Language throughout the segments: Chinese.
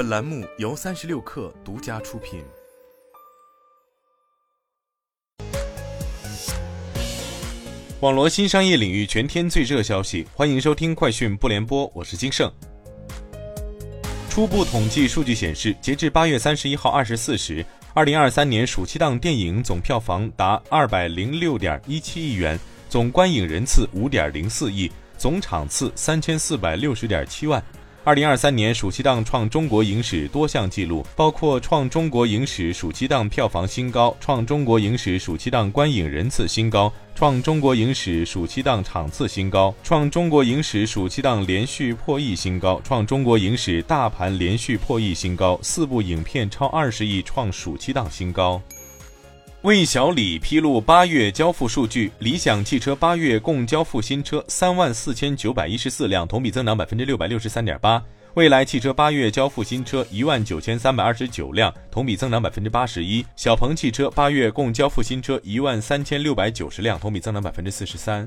本栏目由三十六氪独家出品。网罗新商业领域全天最热消息，欢迎收听快讯不联播，我是金盛。初步统计数据显示，截至八月三十一号二十四时，二零二三年暑期档电影总票房达二百零六点一七亿元，总观影人次五点零四亿，总场次三千四百六十点七万。二零二三年暑期档创中国影史多项纪录，包括创中国影史暑期档票房新高、创中国影史暑期档观影人次新高、创中国影史暑期档场次新高、创中国影史暑期档连续破亿新高、创中国影史大盘连续破亿新高，四部影片超二十亿创暑期档新高。魏小李披露八月交付数据，理想汽车八月共交付新车三万四千九百一十四辆，同比增长百分之六百六十三点八。未来汽车八月交付新车一万九千三百二十九辆，同比增长百分之八十一。小鹏汽车八月共交付新车一万三千六百九十辆，同比增长百分之四十三。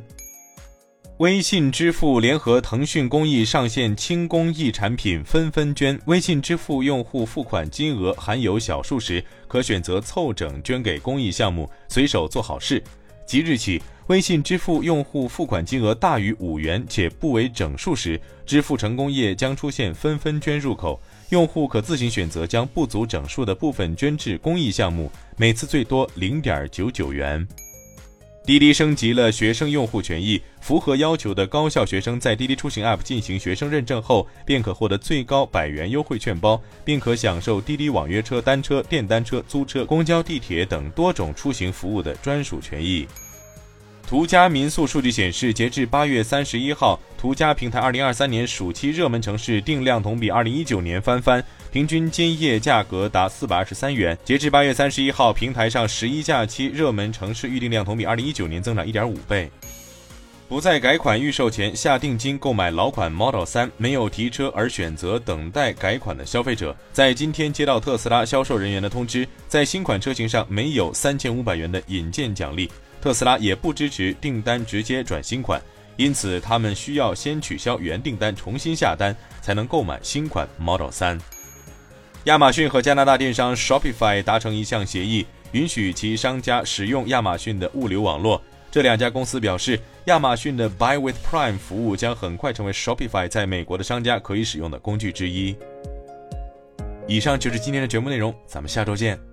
微信支付联合腾讯公益上线轻公益产品“纷纷捐”。微信支付用户付款金额含有小数时，可选择凑整捐给公益项目，随手做好事。即日起，微信支付用户付款金额大于五元且不为整数时，支付成功页将出现“纷纷捐”入口，用户可自行选择将不足整数的部分捐至公益项目，每次最多零点九九元。滴滴升级了学生用户权益，符合要求的高校学生在滴滴出行 App 进行学生认证后，便可获得最高百元优惠券包，并可享受滴滴网约车、单车、电单车、租车、公交、地铁等多种出行服务的专属权益。途家民宿数据显示，截至八月三十一号，途家平台二零二三年暑期热门城市订量同比二零一九年翻番，平均今夜价格达四百二十三元。截至八月三十一号，平台上十一假期热门城市预订量同比二零一九年增长一点五倍。不在改款预售前下定金购买老款 Model 三，没有提车而选择等待改款的消费者，在今天接到特斯拉销售人员的通知，在新款车型上没有三千五百元的引荐奖励。特斯拉也不支持订单直接转新款，因此他们需要先取消原订单，重新下单才能购买新款 Model 3。亚马逊和加拿大电商 Shopify 达成一项协议，允许其商家使用亚马逊的物流网络。这两家公司表示，亚马逊的 Buy with Prime 服务将很快成为 Shopify 在美国的商家可以使用的工具之一。以上就是今天的节目内容，咱们下周见。